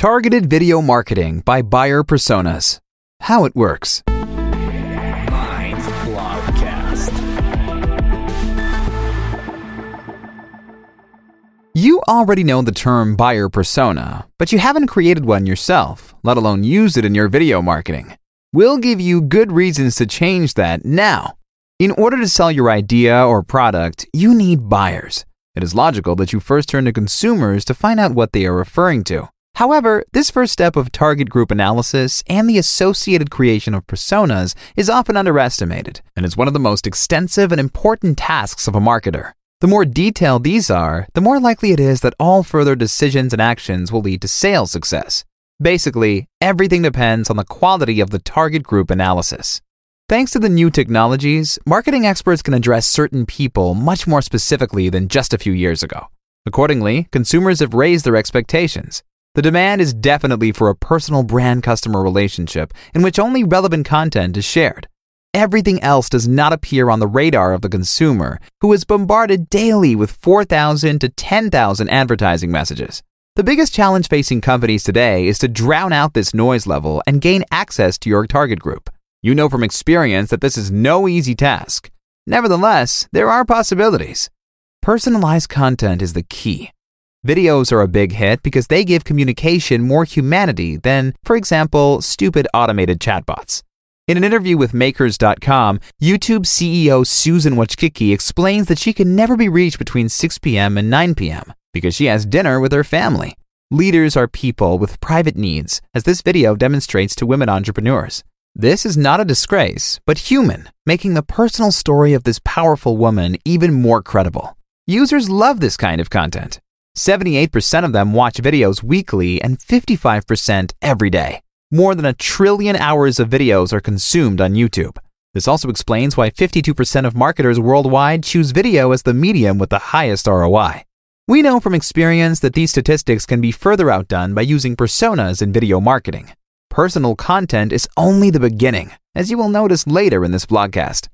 Targeted Video Marketing by Buyer Personas. How it works. Mind Blogcast. You already know the term buyer persona, but you haven't created one yourself, let alone used it in your video marketing. We'll give you good reasons to change that now. In order to sell your idea or product, you need buyers. It is logical that you first turn to consumers to find out what they are referring to. However, this first step of target group analysis and the associated creation of personas is often underestimated and is one of the most extensive and important tasks of a marketer. The more detailed these are, the more likely it is that all further decisions and actions will lead to sales success. Basically, everything depends on the quality of the target group analysis. Thanks to the new technologies, marketing experts can address certain people much more specifically than just a few years ago. Accordingly, consumers have raised their expectations. The demand is definitely for a personal brand customer relationship in which only relevant content is shared. Everything else does not appear on the radar of the consumer, who is bombarded daily with 4,000 to 10,000 advertising messages. The biggest challenge facing companies today is to drown out this noise level and gain access to your target group. You know from experience that this is no easy task. Nevertheless, there are possibilities. Personalized content is the key. Videos are a big hit because they give communication more humanity than, for example, stupid automated chatbots. In an interview with Makers.com, YouTube CEO Susan Wojcicki explains that she can never be reached between 6 p.m. and 9 p.m. because she has dinner with her family. Leaders are people with private needs, as this video demonstrates to women entrepreneurs. This is not a disgrace, but human, making the personal story of this powerful woman even more credible. Users love this kind of content. 78% of them watch videos weekly and 55% every day. More than a trillion hours of videos are consumed on YouTube. This also explains why 52% of marketers worldwide choose video as the medium with the highest ROI. We know from experience that these statistics can be further outdone by using personas in video marketing. Personal content is only the beginning, as you will notice later in this blogcast.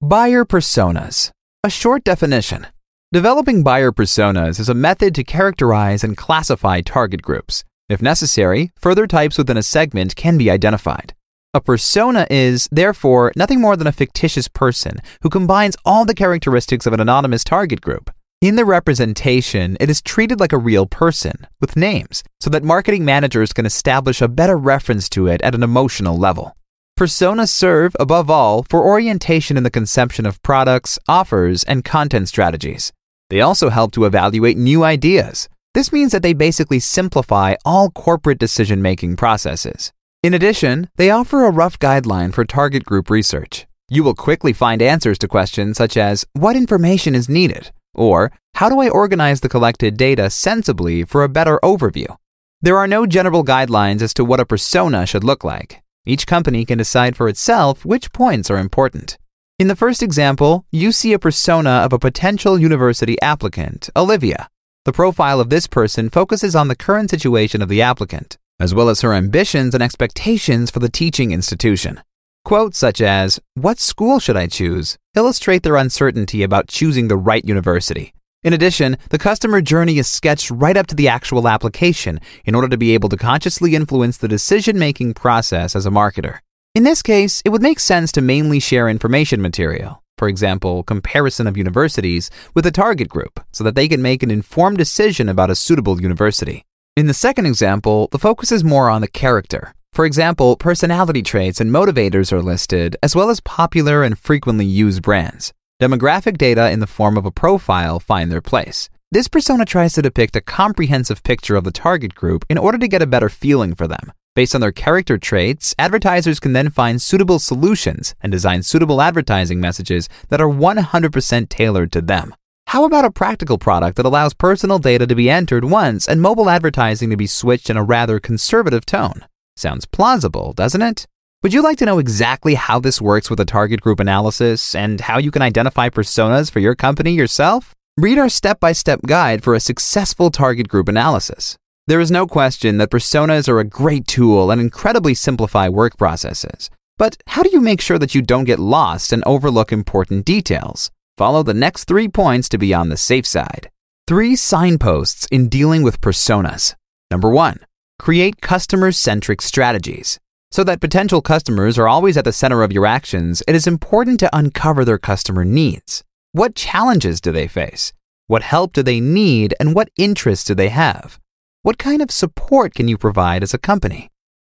Buyer personas. A short definition. Developing buyer personas is a method to characterize and classify target groups. If necessary, further types within a segment can be identified. A persona is, therefore, nothing more than a fictitious person who combines all the characteristics of an anonymous target group. In the representation, it is treated like a real person, with names, so that marketing managers can establish a better reference to it at an emotional level. Personas serve, above all, for orientation in the conception of products, offers, and content strategies. They also help to evaluate new ideas. This means that they basically simplify all corporate decision making processes. In addition, they offer a rough guideline for target group research. You will quickly find answers to questions such as What information is needed? or How do I organize the collected data sensibly for a better overview? There are no general guidelines as to what a persona should look like. Each company can decide for itself which points are important. In the first example, you see a persona of a potential university applicant, Olivia. The profile of this person focuses on the current situation of the applicant, as well as her ambitions and expectations for the teaching institution. Quotes such as, What school should I choose? illustrate their uncertainty about choosing the right university. In addition, the customer journey is sketched right up to the actual application in order to be able to consciously influence the decision making process as a marketer. In this case, it would make sense to mainly share information material, for example, comparison of universities, with a target group so that they can make an informed decision about a suitable university. In the second example, the focus is more on the character. For example, personality traits and motivators are listed, as well as popular and frequently used brands. Demographic data in the form of a profile find their place. This persona tries to depict a comprehensive picture of the target group in order to get a better feeling for them. Based on their character traits, advertisers can then find suitable solutions and design suitable advertising messages that are 100% tailored to them. How about a practical product that allows personal data to be entered once and mobile advertising to be switched in a rather conservative tone? Sounds plausible, doesn't it? Would you like to know exactly how this works with a target group analysis and how you can identify personas for your company yourself? Read our step by step guide for a successful target group analysis. There is no question that personas are a great tool and incredibly simplify work processes. But how do you make sure that you don't get lost and overlook important details? Follow the next three points to be on the safe side. Three signposts in dealing with personas. Number one, Create customer centric strategies. So that potential customers are always at the center of your actions, it is important to uncover their customer needs. What challenges do they face? What help do they need? And what interests do they have? What kind of support can you provide as a company?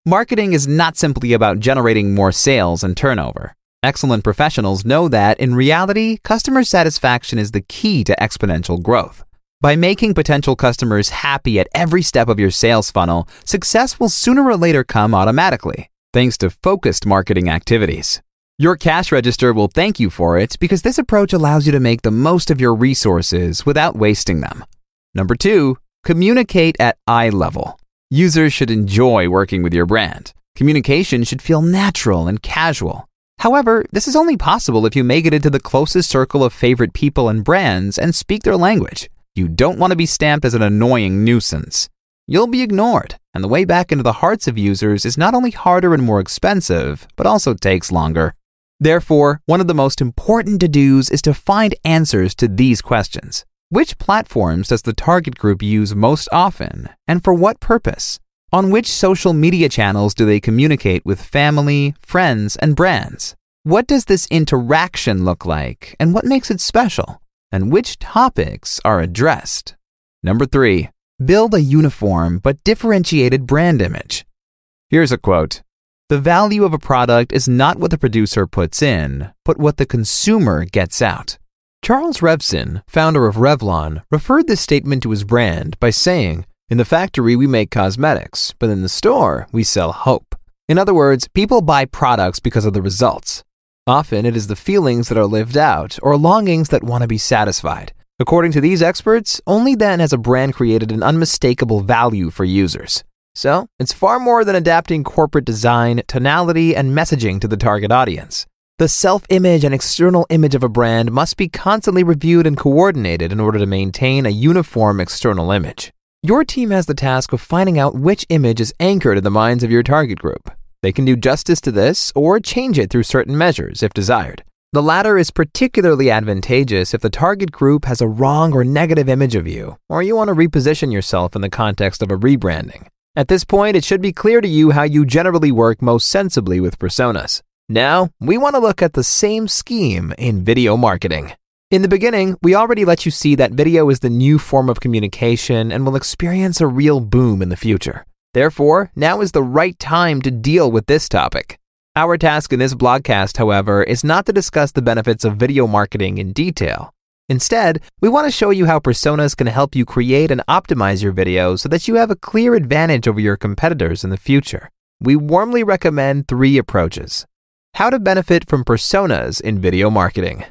Marketing is not simply about generating more sales and turnover. Excellent professionals know that, in reality, customer satisfaction is the key to exponential growth. By making potential customers happy at every step of your sales funnel, success will sooner or later come automatically, thanks to focused marketing activities. Your cash register will thank you for it because this approach allows you to make the most of your resources without wasting them. Number two, communicate at eye level. Users should enjoy working with your brand. Communication should feel natural and casual. However, this is only possible if you make it into the closest circle of favorite people and brands and speak their language. You don't want to be stamped as an annoying nuisance. You'll be ignored, and the way back into the hearts of users is not only harder and more expensive, but also takes longer. Therefore, one of the most important to dos is to find answers to these questions. Which platforms does the target group use most often, and for what purpose? On which social media channels do they communicate with family, friends, and brands? What does this interaction look like, and what makes it special? and which topics are addressed. Number three, build a uniform but differentiated brand image. Here's a quote The value of a product is not what the producer puts in, but what the consumer gets out. Charles Revson, founder of Revlon, referred this statement to his brand by saying, In the factory, we make cosmetics, but in the store, we sell hope. In other words, people buy products because of the results. Often it is the feelings that are lived out or longings that want to be satisfied. According to these experts, only then has a brand created an unmistakable value for users. So, it's far more than adapting corporate design, tonality, and messaging to the target audience. The self image and external image of a brand must be constantly reviewed and coordinated in order to maintain a uniform external image. Your team has the task of finding out which image is anchored in the minds of your target group. They can do justice to this or change it through certain measures if desired. The latter is particularly advantageous if the target group has a wrong or negative image of you, or you want to reposition yourself in the context of a rebranding. At this point, it should be clear to you how you generally work most sensibly with personas. Now, we want to look at the same scheme in video marketing. In the beginning, we already let you see that video is the new form of communication and will experience a real boom in the future. Therefore, now is the right time to deal with this topic. Our task in this blogcast, however, is not to discuss the benefits of video marketing in detail. Instead, we want to show you how personas can help you create and optimize your videos so that you have a clear advantage over your competitors in the future. We warmly recommend three approaches. How to benefit from personas in video marketing.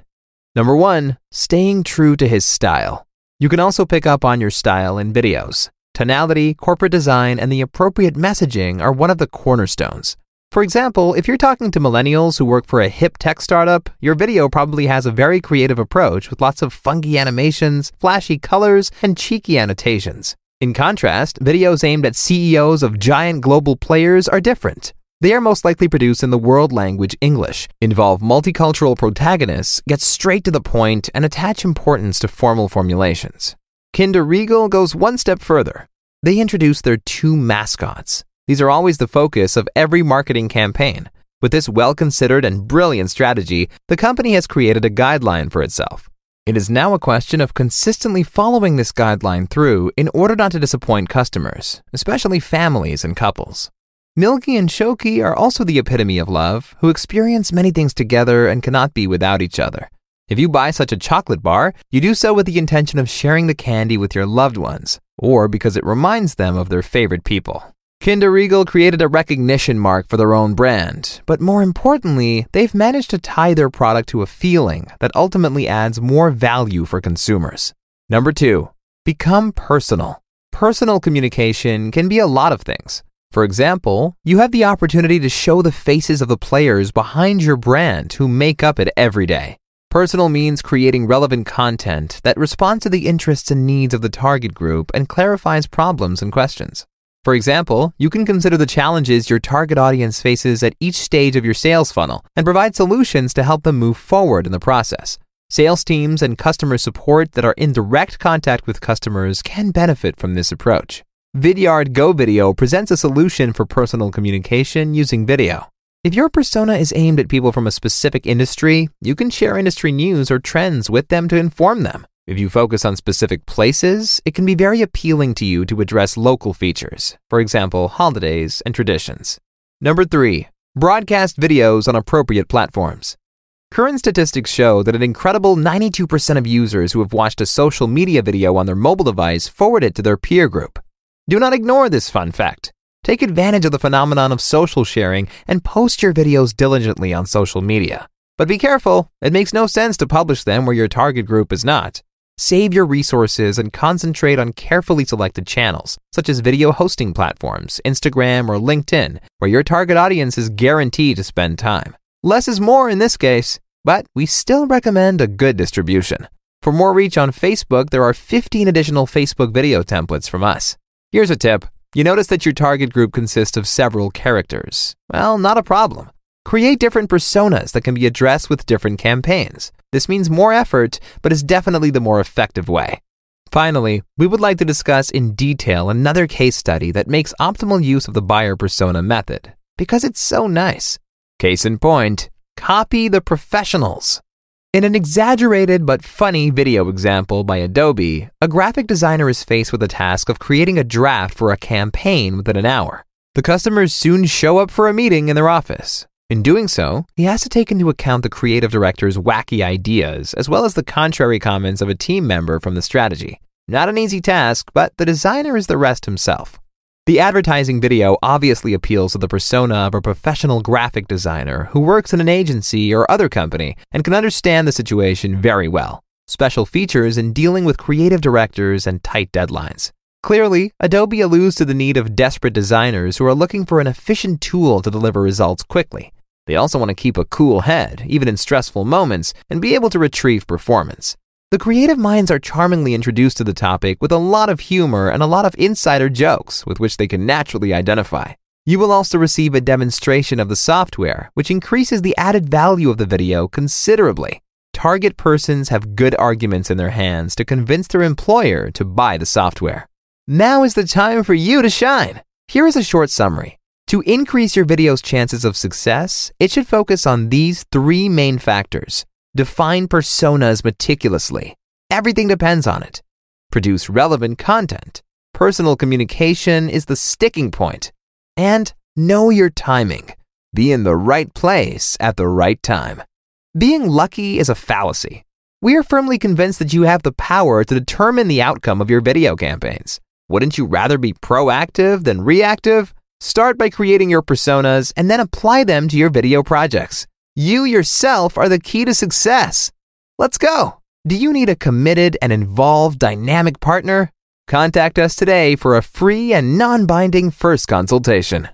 Number one, staying true to his style. You can also pick up on your style in videos. Tonality, corporate design, and the appropriate messaging are one of the cornerstones. For example, if you're talking to millennials who work for a hip tech startup, your video probably has a very creative approach with lots of funky animations, flashy colors, and cheeky annotations. In contrast, videos aimed at CEOs of giant global players are different. They are most likely produced in the world language English, involve multicultural protagonists, get straight to the point, and attach importance to formal formulations. Kinder Riegel goes one step further. They introduce their two mascots. These are always the focus of every marketing campaign. With this well considered and brilliant strategy, the company has created a guideline for itself. It is now a question of consistently following this guideline through in order not to disappoint customers, especially families and couples. Milky and Shoki are also the epitome of love, who experience many things together and cannot be without each other. If you buy such a chocolate bar, you do so with the intention of sharing the candy with your loved ones, or because it reminds them of their favorite people. Kinder Riegel created a recognition mark for their own brand, but more importantly, they've managed to tie their product to a feeling that ultimately adds more value for consumers. Number two, become personal. Personal communication can be a lot of things. For example, you have the opportunity to show the faces of the players behind your brand who make up it every day. Personal means creating relevant content that responds to the interests and needs of the target group and clarifies problems and questions. For example, you can consider the challenges your target audience faces at each stage of your sales funnel and provide solutions to help them move forward in the process. Sales teams and customer support that are in direct contact with customers can benefit from this approach. Vidyard Go Video presents a solution for personal communication using video. If your persona is aimed at people from a specific industry, you can share industry news or trends with them to inform them. If you focus on specific places, it can be very appealing to you to address local features, for example, holidays and traditions. Number three, broadcast videos on appropriate platforms. Current statistics show that an incredible 92% of users who have watched a social media video on their mobile device forward it to their peer group. Do not ignore this fun fact. Take advantage of the phenomenon of social sharing and post your videos diligently on social media. But be careful, it makes no sense to publish them where your target group is not. Save your resources and concentrate on carefully selected channels, such as video hosting platforms, Instagram, or LinkedIn, where your target audience is guaranteed to spend time. Less is more in this case, but we still recommend a good distribution. For more reach on Facebook, there are 15 additional Facebook video templates from us. Here's a tip. You notice that your target group consists of several characters. Well, not a problem. Create different personas that can be addressed with different campaigns. This means more effort, but is definitely the more effective way. Finally, we would like to discuss in detail another case study that makes optimal use of the buyer persona method because it's so nice. Case in point, copy the professionals. In an exaggerated but funny video example by Adobe, a graphic designer is faced with the task of creating a draft for a campaign within an hour. The customers soon show up for a meeting in their office. In doing so, he has to take into account the creative director's wacky ideas, as well as the contrary comments of a team member from the strategy. Not an easy task, but the designer is the rest himself. The advertising video obviously appeals to the persona of a professional graphic designer who works in an agency or other company and can understand the situation very well. Special features in dealing with creative directors and tight deadlines. Clearly, Adobe alludes to the need of desperate designers who are looking for an efficient tool to deliver results quickly. They also want to keep a cool head, even in stressful moments, and be able to retrieve performance. The creative minds are charmingly introduced to the topic with a lot of humor and a lot of insider jokes with which they can naturally identify. You will also receive a demonstration of the software, which increases the added value of the video considerably. Target persons have good arguments in their hands to convince their employer to buy the software. Now is the time for you to shine. Here is a short summary. To increase your video's chances of success, it should focus on these three main factors. Define personas meticulously. Everything depends on it. Produce relevant content. Personal communication is the sticking point. And know your timing. Be in the right place at the right time. Being lucky is a fallacy. We are firmly convinced that you have the power to determine the outcome of your video campaigns. Wouldn't you rather be proactive than reactive? Start by creating your personas and then apply them to your video projects. You yourself are the key to success. Let's go. Do you need a committed and involved dynamic partner? Contact us today for a free and non binding first consultation.